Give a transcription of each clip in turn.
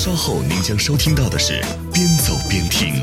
稍后您将收听到的是边走边听。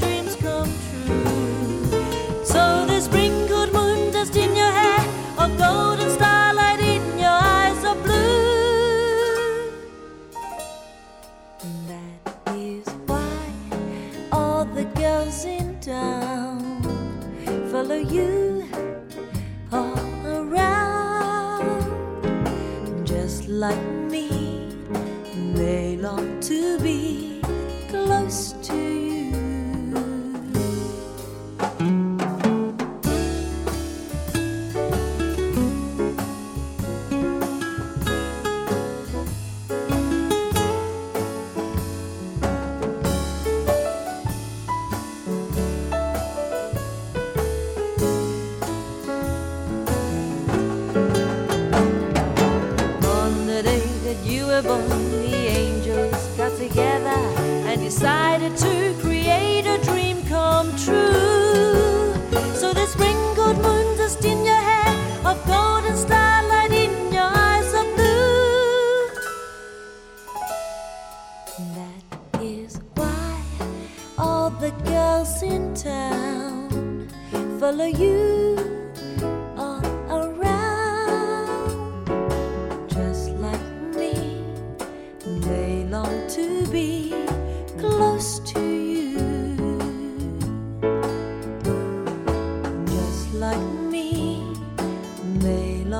follow you all around. Just like me, they long to be. decided to create a dream come true. So the sprinkled moon dust in your hair, of golden starlight in your eyes of blue. That is why all the girls in town follow you.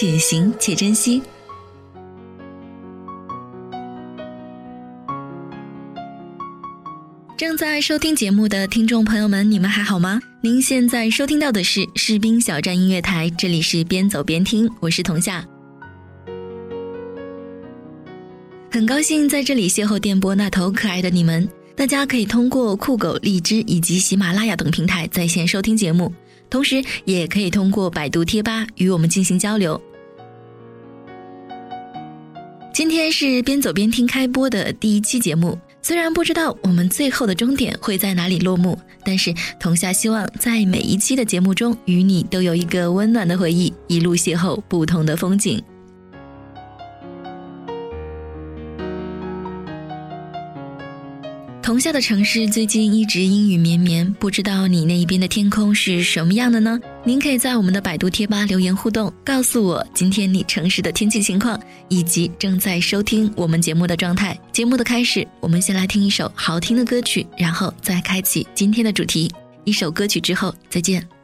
且行且珍惜。正在收听节目的听众朋友们，你们还好吗？您现在收听到的是士兵小站音乐台，这里是边走边听，我是童夏。很高兴在这里邂逅电波那头可爱的你们。大家可以通过酷狗、荔枝以及喜马拉雅等平台在线收听节目。同时，也可以通过百度贴吧与我们进行交流。今天是边走边听开播的第一期节目，虽然不知道我们最后的终点会在哪里落幕，但是童夏希望在每一期的节目中，与你都有一个温暖的回忆，一路邂逅不同的风景。同夏的城市最近一直阴雨绵绵，不知道你那一边的天空是什么样的呢？您可以在我们的百度贴吧留言互动，告诉我今天你城市的天气情况，以及正在收听我们节目的状态。节目的开始，我们先来听一首好听的歌曲，然后再开启今天的主题。一首歌曲之后，再见。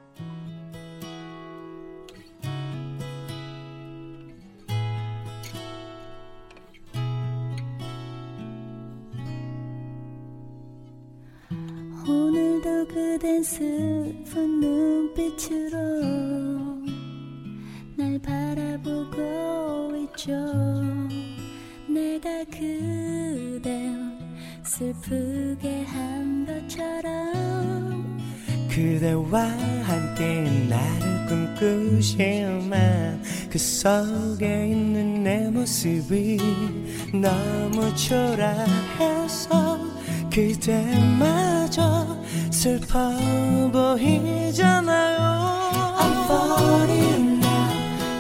오늘도 그댄 슬픈 눈빛으로 날 바라보고 있죠. 내가 그댈 슬프게 한 것처럼 그대와 함께 나를 꿈꾸지만 그 속에 있는 내 모습이 너무 초라해서 그대마저 슬퍼 보이잖아요. I'm falling now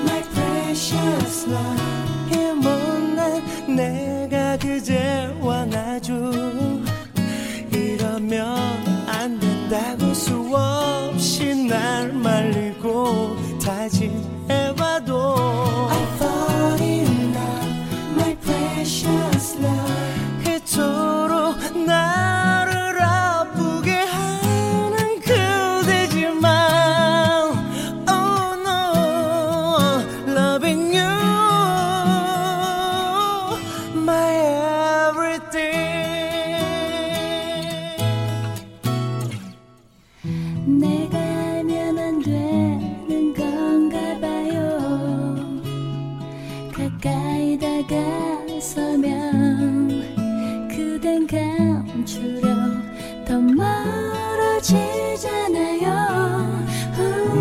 my precious love. 이 못난 내가 그대와 나죠. 이러면 안 된다고 수없이 날 말리고 다짐해 내가 알면 안 되는 건가 봐요. 가까이 다가서면 그댄 감추려 더 멀어지잖아요.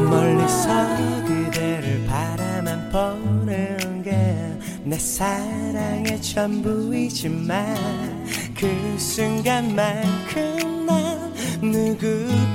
멀리서 그대를 바라만 보는 게 내 사랑의 전부이지만 그 순간만큼 난 누구보다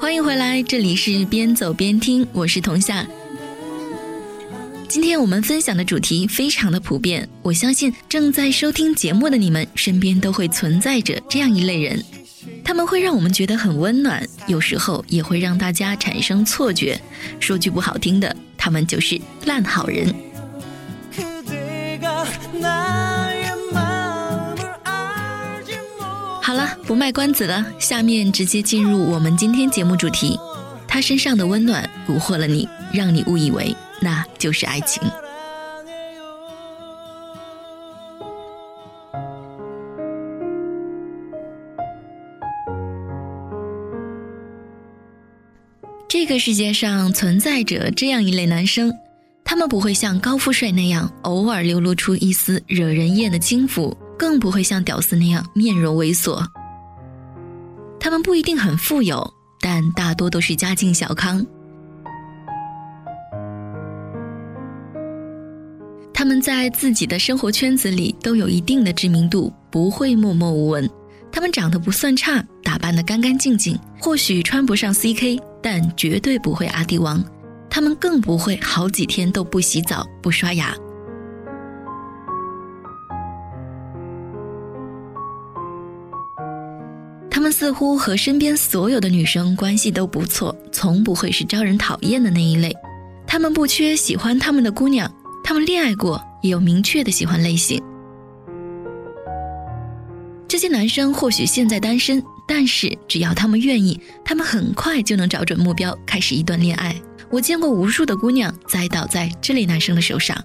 欢迎回来，这里是边走边听，我是童夏。今天我们分享的主题非常的普遍，我相信正在收听节目的你们身边都会存在着这样一类人，他们会让我们觉得很温暖有时候也会让大家产生错觉。说句不好听的他们就是烂好人。好了不卖关子了下面直接进入我们今天节目主题。他身上的温暖蛊惑了你让你误以为那就是爱情。这个世界上存在着这样一类男生，他们不会像高富帅那样偶尔流露出一丝惹人厌的轻浮，更不会像屌丝那样面容猥琐。他们不一定很富有，但大多都是家境小康。他们在自己的生活圈子里都有一定的知名度，不会默默无闻。他们长得不算差，打扮得干干净净，或许穿不上 CK，但绝对不会阿迪王。他们更不会好几天都不洗澡、不刷牙。他们似乎和身边所有的女生关系都不错，从不会是招人讨厌的那一类。他们不缺喜欢他们的姑娘，他们恋爱过，也有明确的喜欢类型。这些男生或许现在单身，但是只要他们愿意，他们很快就能找准目标，开始一段恋爱。我见过无数的姑娘栽倒在这类男生的手上。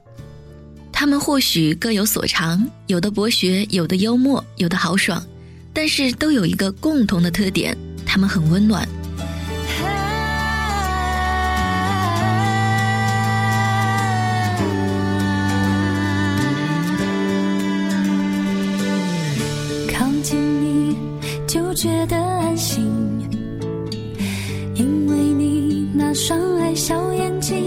他们或许各有所长，有的博学，有的幽默，有的豪爽，但是都有一个共同的特点：他们很温暖。双爱小眼睛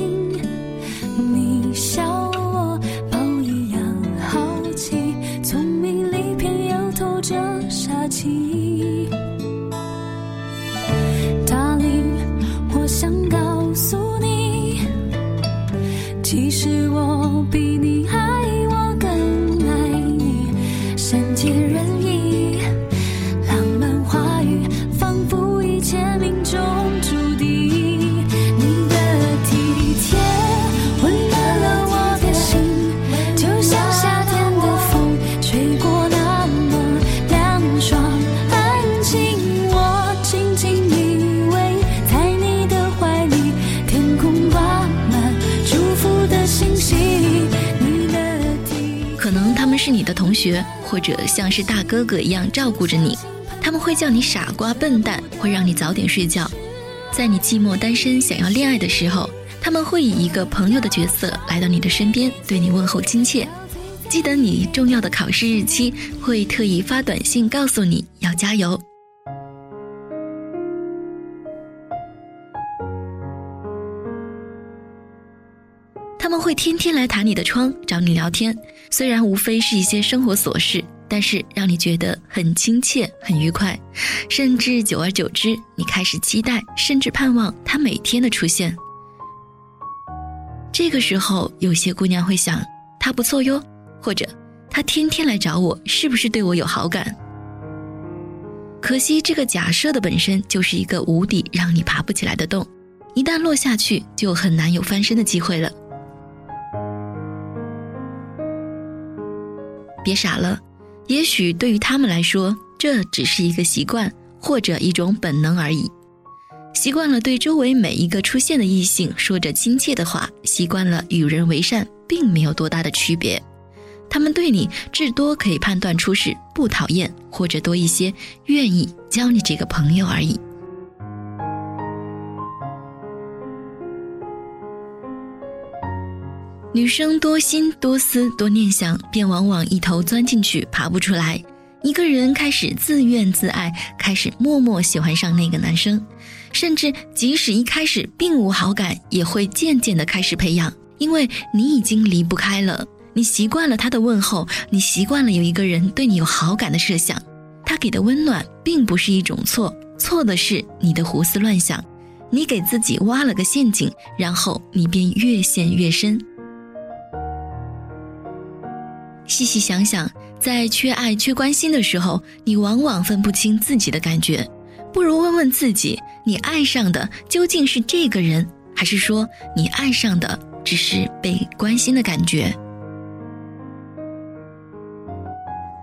或者像是大哥哥一样照顾着你。他们会叫你傻瓜、笨蛋，会让你早点睡觉。在你寂寞单身、想要恋爱的时候，他们会以一个朋友的角色来到你的身边，对你问候亲切。记得你重要的考试日期，会特意发短信告诉你要加油。他们会天天来弹你的窗，找你聊天。虽然无非是一些生活琐事，但是让你觉得很亲切、很愉快，甚至久而久之，你开始期待，甚至盼望他每天的出现。这个时候，有些姑娘会想，他不错哟，或者他天天来找我，是不是对我有好感？可惜，这个假设的本身就是一个无底让你爬不起来的洞，一旦落下去，就很难有翻身的机会了。别傻了，也许对于他们来说，这只是一个习惯或者一种本能而已。习惯了对周围每一个出现的异性说着亲切的话，习惯了与人为善，并没有多大的区别。他们对你至多可以判断出是不讨厌，或者多一些愿意交你这个朋友而已。女生多心多思多念想，便往往一头钻进去，爬不出来。一个人开始自怨自艾，开始默默喜欢上那个男生，甚至即使一开始并无好感，也会渐渐的开始培养，因为你已经离不开了。你习惯了他的问候，你习惯了有一个人对你有好感的设想，他给的温暖并不是一种错，错的是你的胡思乱想，你给自己挖了个陷阱，然后你便越陷越深。细细想想，在缺爱、缺关心的时候，你往往分不清自己的感觉。不如问问自己，你爱上的究竟是这个人，还是说你爱上的只是被关心的感觉？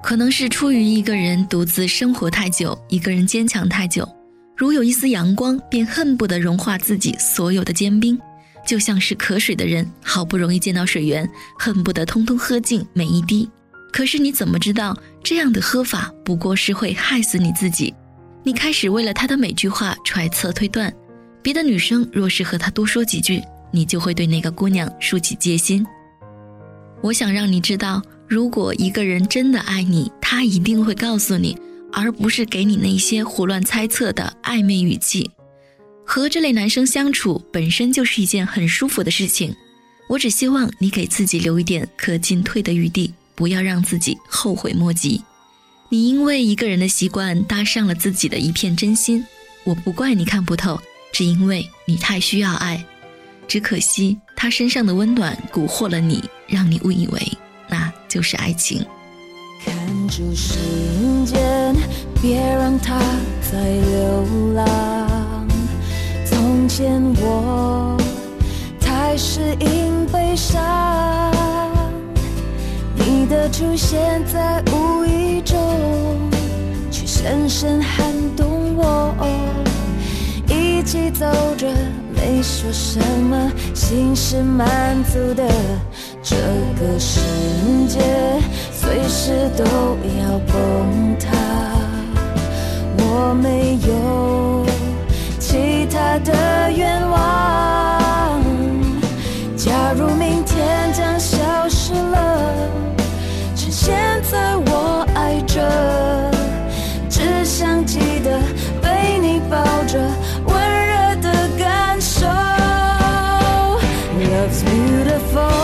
可能是出于一个人独自生活太久，一个人坚强太久，如有一丝阳光，便恨不得融化自己所有的坚冰。就像是渴水的人，好不容易见到水源，恨不得通通喝尽每一滴。可是你怎么知道这样的喝法不过是会害死你自己？你开始为了他的每句话揣测推断，别的女生若是和他多说几句，你就会对那个姑娘竖起戒心。我想让你知道，如果一个人真的爱你，他一定会告诉你，而不是给你那些胡乱猜测的暧昧语气。和这类男生相处本身就是一件很舒服的事情，我只希望你给自己留一点可进退的余地，不要让自己后悔莫及。你因为一个人的习惯搭上了自己的一片真心，我不怪你看不透，只因为你太需要爱。只可惜他身上的温暖蛊惑了你，让你误以为那就是爱情。看住时间，别让它再流浪。见我太适应悲伤，你的出现在无意中，却深深撼动我。一起走着，没说什么，心是满足的。这个世界随时都要崩塌，我没有他的愿望。假如明天将消失了，趁现在我爱着，只想记得被你抱着，温热的感受。Love's beautiful,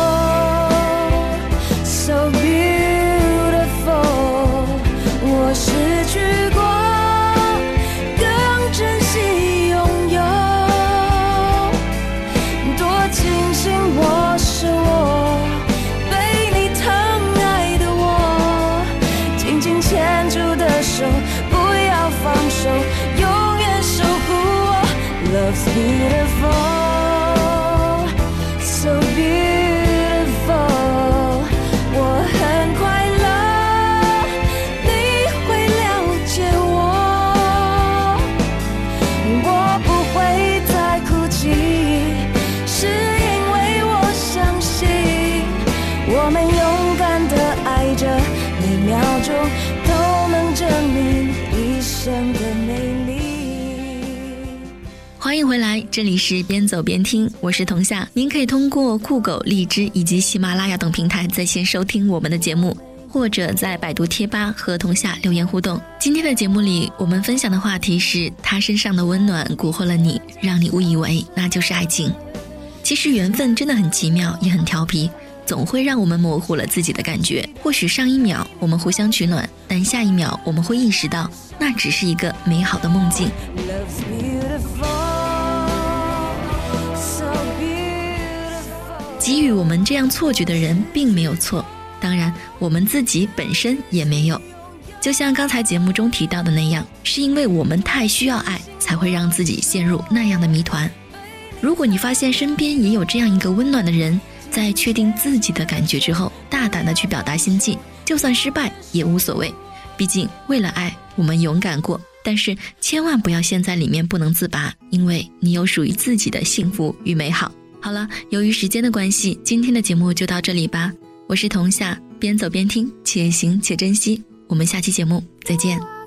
这里是边走边听，我是童夏。您可以通过酷狗、荔枝以及喜马拉雅等平台在线收听我们的节目，或者在百度贴吧和童夏留言互动。今天的节目里，我们分享的话题是他身上的温暖蛊惑了你，让你误以为那就是爱情。其实缘分真的很奇妙，也很调皮，总会让我们模糊了自己的感觉。或许上一秒我们互相取暖，但下一秒我们会意识到，那只是一个美好的梦境。给予我们这样错觉的人并没有错，当然我们自己本身也没有。就像刚才节目中提到的那样，是因为我们太需要爱，才会让自己陷入那样的谜团。如果你发现身边也有这样一个温暖的人，在确定自己的感觉之后，大胆的去表达心迹，就算失败也无所谓。毕竟为了爱，我们勇敢过。但是千万不要陷在里面不能自拔，因为你有属于自己的幸福与美好。好了，由于时间的关系，今天的节目就到这里吧。我是童夏，边走边听，且行且珍惜。我们下期节目再见。